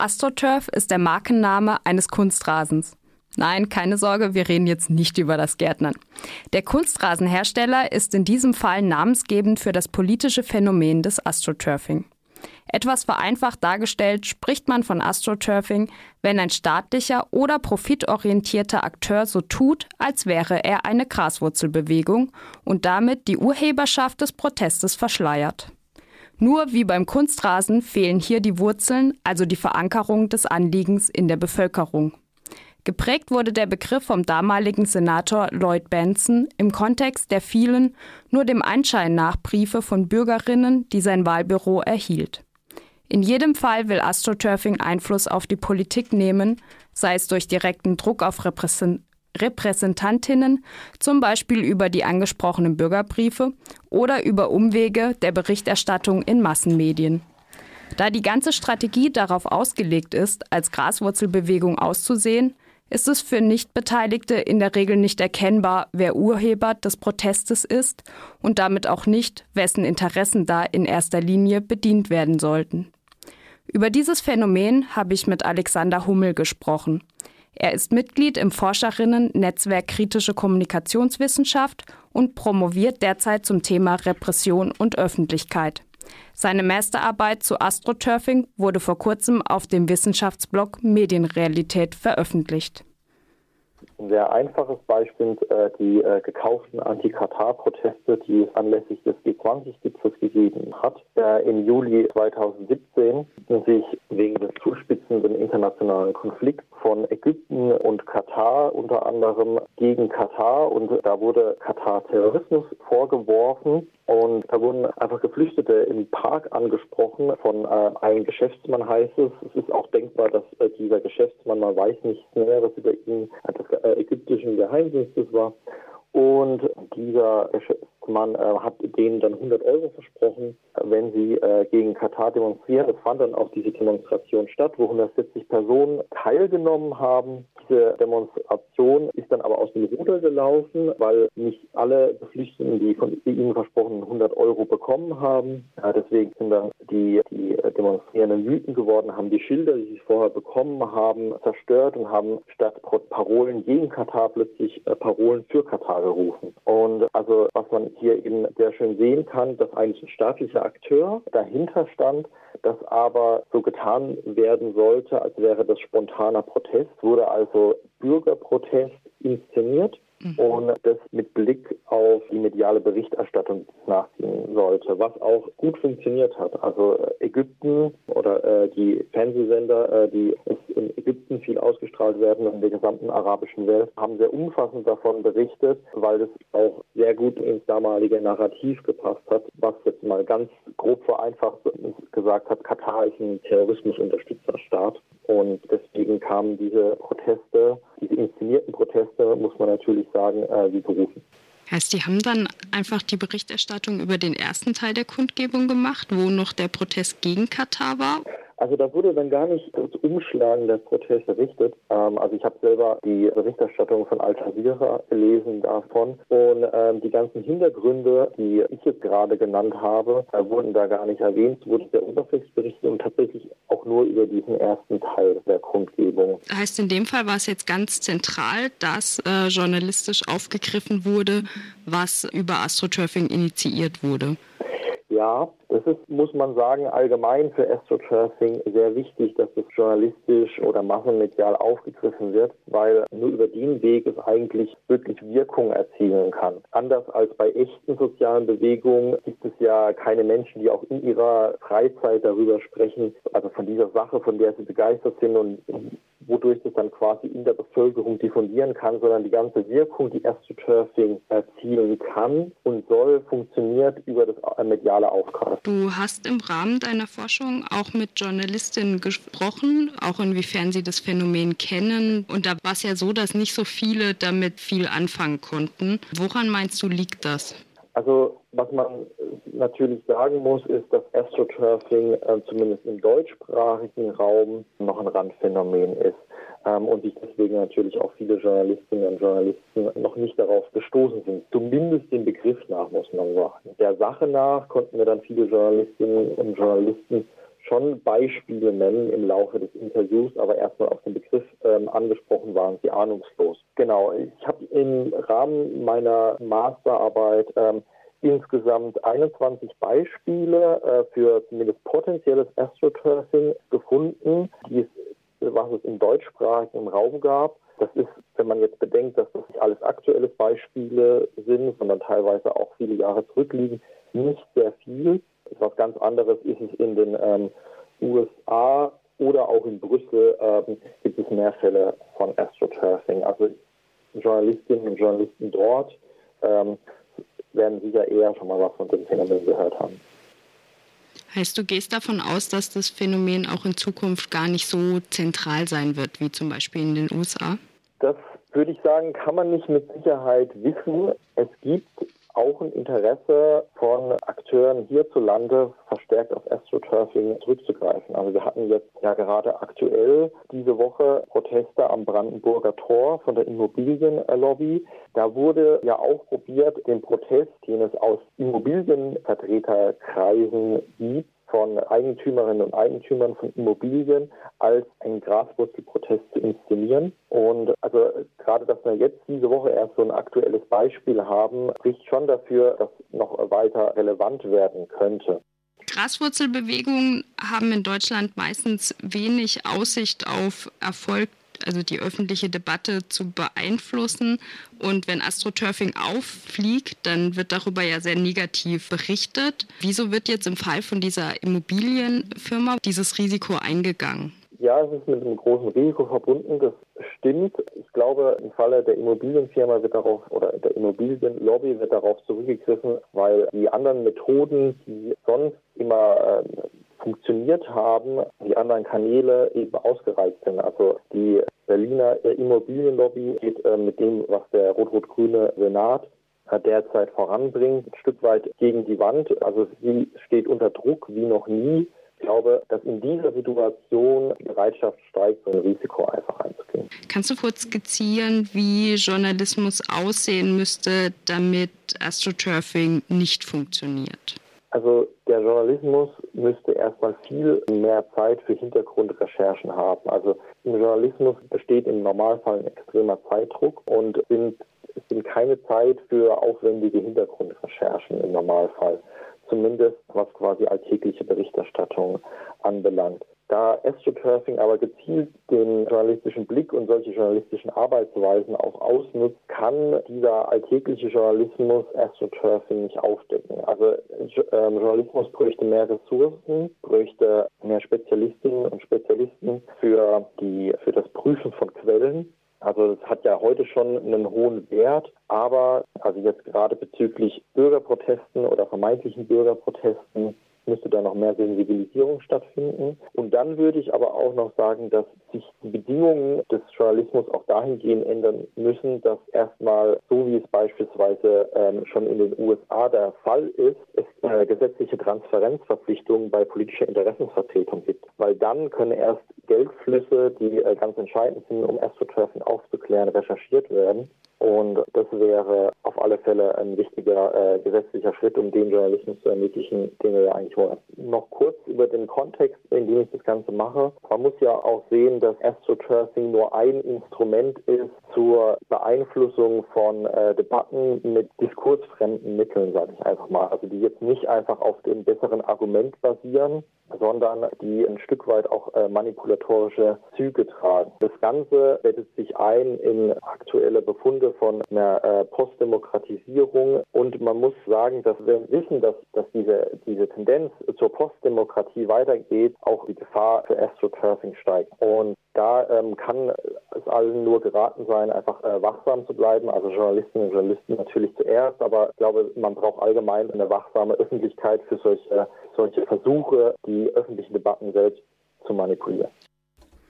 AstroTurf ist der Markenname eines Kunstrasens. Nein, keine Sorge, wir reden jetzt nicht über das Gärtnern. Der Kunstrasenhersteller ist in diesem Fall namensgebend für das politische Phänomen des Astroturfing. Etwas vereinfacht dargestellt spricht man von Astroturfing, wenn ein staatlicher oder profitorientierter Akteur so tut, als wäre er eine Graswurzelbewegung und damit die Urheberschaft des Protestes verschleiert. Nur wie beim Kunstrasen fehlen hier die Wurzeln, also die Verankerung des Anliegens in der Bevölkerung. Geprägt wurde der Begriff vom damaligen Senator Lloyd Benson im Kontext der vielen, nur dem Anschein nach Briefe von Bürgerinnen, die sein Wahlbüro erhielt. In jedem Fall will AstroTurfing Einfluss auf die Politik nehmen, sei es durch direkten Druck auf Repräsent Repräsentantinnen, zum Beispiel über die angesprochenen Bürgerbriefe oder über Umwege der Berichterstattung in Massenmedien. Da die ganze Strategie darauf ausgelegt ist, als Graswurzelbewegung auszusehen, ist es für Nichtbeteiligte in der Regel nicht erkennbar, wer Urheber des Protestes ist und damit auch nicht, wessen Interessen da in erster Linie bedient werden sollten. Über dieses Phänomen habe ich mit Alexander Hummel gesprochen. Er ist Mitglied im Forscherinnen-Netzwerk Kritische Kommunikationswissenschaft und promoviert derzeit zum Thema Repression und Öffentlichkeit. Seine Masterarbeit zu Astroturfing wurde vor kurzem auf dem Wissenschaftsblog Medienrealität veröffentlicht. Ein sehr einfaches Beispiel sind äh, die äh, gekauften Anti-Katar-Proteste, die es anlässlich des G20-Gipfels gegeben hat. Äh, Im Juli 2017 sich wegen des zuspitzenden internationalen Konflikts von Ägypten und Katar unter anderem gegen Katar und da wurde Katar Terrorismus vorgeworfen und da wurden einfach Geflüchtete im Park angesprochen von äh, einem Geschäftsmann heißt es. Es ist auch denkbar, dass äh, dieser Geschäftsmann, man weiß nichts Näheres über ihn, des äh, ägyptischen Geheimdienstes war. Und dieser Geschäftsmann äh, hat denen dann 100 Euro versprochen, wenn sie äh, gegen Katar demonstrieren. Es fand dann auch diese Demonstration statt, wo 170 Personen teilgenommen haben. Diese Demonstration ist dann aber aus dem Ruder gelaufen, weil nicht alle Geflüchteten, die von ihnen versprochenen 100 Euro bekommen haben. Äh, deswegen sind dann die, die Demonstrierenden wütend geworden, haben die Schilder, die sie vorher bekommen haben, zerstört und haben statt Parolen gegen Katar plötzlich äh, Parolen für Katar gerufen. Und also was man hier eben sehr schön sehen kann, dass eigentlich ein staatlicher Akteur dahinter stand, das aber so getan werden sollte, als wäre das spontaner Protest, wurde also Bürgerprotest inszeniert mhm. und das mit Blick auf die mediale Berichterstattung nachziehen sollte, was auch gut funktioniert hat. Also äh, Ägypten oder äh, die Fernsehsender, äh, die in Ägypten viel ausgestrahlt werden und in der gesamten arabischen Welt, haben sehr umfassend davon berichtet, weil das auch sehr gut ins damalige Narrativ gepasst hat, was jetzt mal ganz grob vereinfacht gesagt hat, Katar ist ein terrorismusunterstützter Staat und deswegen kamen diese Proteste, diese inszenierten Proteste, muss man natürlich sagen, äh, wie berufen. Heißt, die haben dann einfach die Berichterstattung über den ersten Teil der Kundgebung gemacht, wo noch der Protest gegen Katar war? Also da wurde dann gar nicht das Umschlagen der Protest errichtet. Ähm, also ich habe selber die Berichterstattung von Al Jazeera gelesen davon und ähm, die ganzen Hintergründe, die ich jetzt gerade genannt habe, äh, wurden da gar nicht erwähnt, wurde sehr oberflächlich berichtet und tatsächlich auch nur über diesen ersten Teil der Kundgebung. Heißt in dem Fall war es jetzt ganz zentral, dass äh, journalistisch aufgegriffen wurde, was über Astroturfing initiiert wurde. Ja, das ist, muss man sagen, allgemein für Astroturfing sehr wichtig, dass das journalistisch oder massenmedial aufgegriffen wird, weil nur über den Weg es eigentlich wirklich Wirkung erzielen kann. Anders als bei echten sozialen Bewegungen gibt es ja keine Menschen, die auch in ihrer Freizeit darüber sprechen, also von dieser Sache, von der sie begeistert sind und wodurch das dann quasi in der Bevölkerung diffundieren kann, sondern die ganze Wirkung, die Astroturfing erzielen kann und soll, funktioniert über das mediale Aufgreifen. Du hast im Rahmen deiner Forschung auch mit Journalistinnen gesprochen, auch inwiefern sie das Phänomen kennen. Und da war es ja so, dass nicht so viele damit viel anfangen konnten. Woran meinst du, liegt das? Also was man natürlich sagen muss, ist, dass Astroturfing äh, zumindest im deutschsprachigen Raum noch ein Randphänomen ist ähm, und sich deswegen natürlich auch viele Journalistinnen und Journalisten noch nicht darauf gestoßen sind. Zumindest den Begriff nach, muss man sagen. Der Sache nach konnten wir dann viele Journalistinnen und Journalisten schon Beispiele nennen im Laufe des Interviews, aber erstmal auf den Begriff ähm, angesprochen waren sie ahnungslos. Genau, ich habe im Rahmen meiner Masterarbeit ähm, insgesamt 21 Beispiele äh, für zumindest potenzielles Astroturfing gefunden, die es, was es im deutschsprachigen Raum gab. Das ist, wenn man jetzt bedenkt, dass das nicht alles aktuelle Beispiele sind, sondern teilweise auch viele Jahre zurückliegen, nicht sehr viel. Was ganz anderes ist es in den ähm, USA oder auch in Brüssel ähm, gibt es mehr Fälle von Astroturfing. Also Journalistinnen und Journalisten dort ähm, werden sicher eher schon mal was von dem Phänomen gehört haben. Heißt, du gehst davon aus, dass das Phänomen auch in Zukunft gar nicht so zentral sein wird, wie zum Beispiel in den USA? Das würde ich sagen, kann man nicht mit Sicherheit wissen. Es gibt auch ein Interesse von Akteuren hierzulande verstärkt auf AstroTurfing zurückzugreifen. Also wir hatten jetzt ja gerade aktuell diese Woche Proteste am Brandenburger Tor von der Immobilienlobby. Da wurde ja auch probiert, den Protest, den es aus Immobilienvertreterkreisen gibt, von Eigentümerinnen und Eigentümern von Immobilien als einen Graswurzelprotest zu inszenieren. Und also gerade, dass wir jetzt diese Woche erst so ein aktuelles Beispiel haben, spricht schon dafür, dass noch weiter relevant werden könnte. Graswurzelbewegungen haben in Deutschland meistens wenig Aussicht auf Erfolg also die öffentliche Debatte zu beeinflussen. Und wenn Astroturfing auffliegt, dann wird darüber ja sehr negativ berichtet. Wieso wird jetzt im Fall von dieser Immobilienfirma dieses Risiko eingegangen? Ja, es ist mit einem großen Risiko verbunden, das stimmt. Ich glaube, im Falle der Immobilienfirma wird darauf oder der Immobilienlobby wird darauf zurückgegriffen, weil die anderen Methoden, die sonst immer äh, funktioniert haben, die anderen Kanäle eben ausgereizt sind. Also die Berliner Immobilienlobby geht äh, mit dem, was der rot-rot-grüne Senat derzeit voranbringt, ein Stück weit gegen die Wand. Also sie steht unter Druck wie noch nie. Ich glaube, dass in dieser Situation die Bereitschaft steigt, so ein Risiko einfach einzugehen. Kannst du kurz skizzieren, wie Journalismus aussehen müsste, damit Astroturfing nicht funktioniert? Also der Journalismus müsste erstmal viel mehr Zeit für Hintergrundrecherchen haben. Also im Journalismus besteht im Normalfall ein extremer Zeitdruck und sind, es sind keine Zeit für aufwendige Hintergrundrecherchen im Normalfall. Zumindest was quasi alltägliche Berichterstattung anbelangt. Da Astroturfing aber gezielt den journalistischen Blick und solche journalistischen Arbeitsweisen auch ausnutzt, kann dieser alltägliche Journalismus Astroturfing nicht aufdecken. Also ähm, Journalismus bräuchte mehr Ressourcen, bräuchte mehr Spezialistinnen und Spezialisten für die für das Prüfen von Quellen. Also es hat ja heute schon einen hohen Wert, aber also jetzt gerade bezüglich Bürgerprotesten oder vermeintlichen Bürgerprotesten müsste da noch mehr Sensibilisierung stattfinden. Und dann würde ich aber auch noch sagen, dass sich die Bedingungen des Journalismus auch dahingehend ändern müssen, dass erstmal, so wie es beispielsweise ähm, schon in den USA der Fall ist, es äh, gesetzliche Transparenzverpflichtungen bei politischer Interessensvertretung gibt. Weil dann können erst Geldflüsse, die äh, ganz entscheidend sind, um AstroTurfing aufzuklären, recherchiert werden. Und das wäre auf alle Fälle ein wichtiger äh, gesetzlicher Schritt, um den Journalismus zu ermöglichen, den wir ja eigentlich wollen. Noch kurz über den Kontext, in dem ich das Ganze mache. Man muss ja auch sehen, dass AstroTurfing nur ein Instrument ist zur Beeinflussung von äh, Debatten mit diskursfremden Mitteln, sage ich einfach mal. Also die jetzt nicht einfach auf dem besseren Argument basieren, sondern die ein Stück weit auch äh, manipulatorische Züge tragen. Das Ganze bettet sich ein in aktuelle Befunde von einer äh, Postdemokratisierung und man muss sagen, dass wir wissen, dass, dass diese, diese Tendenz zur Postdemokratie weitergeht, auch die Gefahr für Astroturfing steigt. Und da ähm, kann es allen nur geraten sein, einfach äh, wachsam zu bleiben, also Journalistinnen und Journalisten natürlich zuerst, aber ich glaube, man braucht allgemein eine wachsame Öffentlichkeit für solche, solche Versuche, die öffentlichen Debatten selbst zu manipulieren.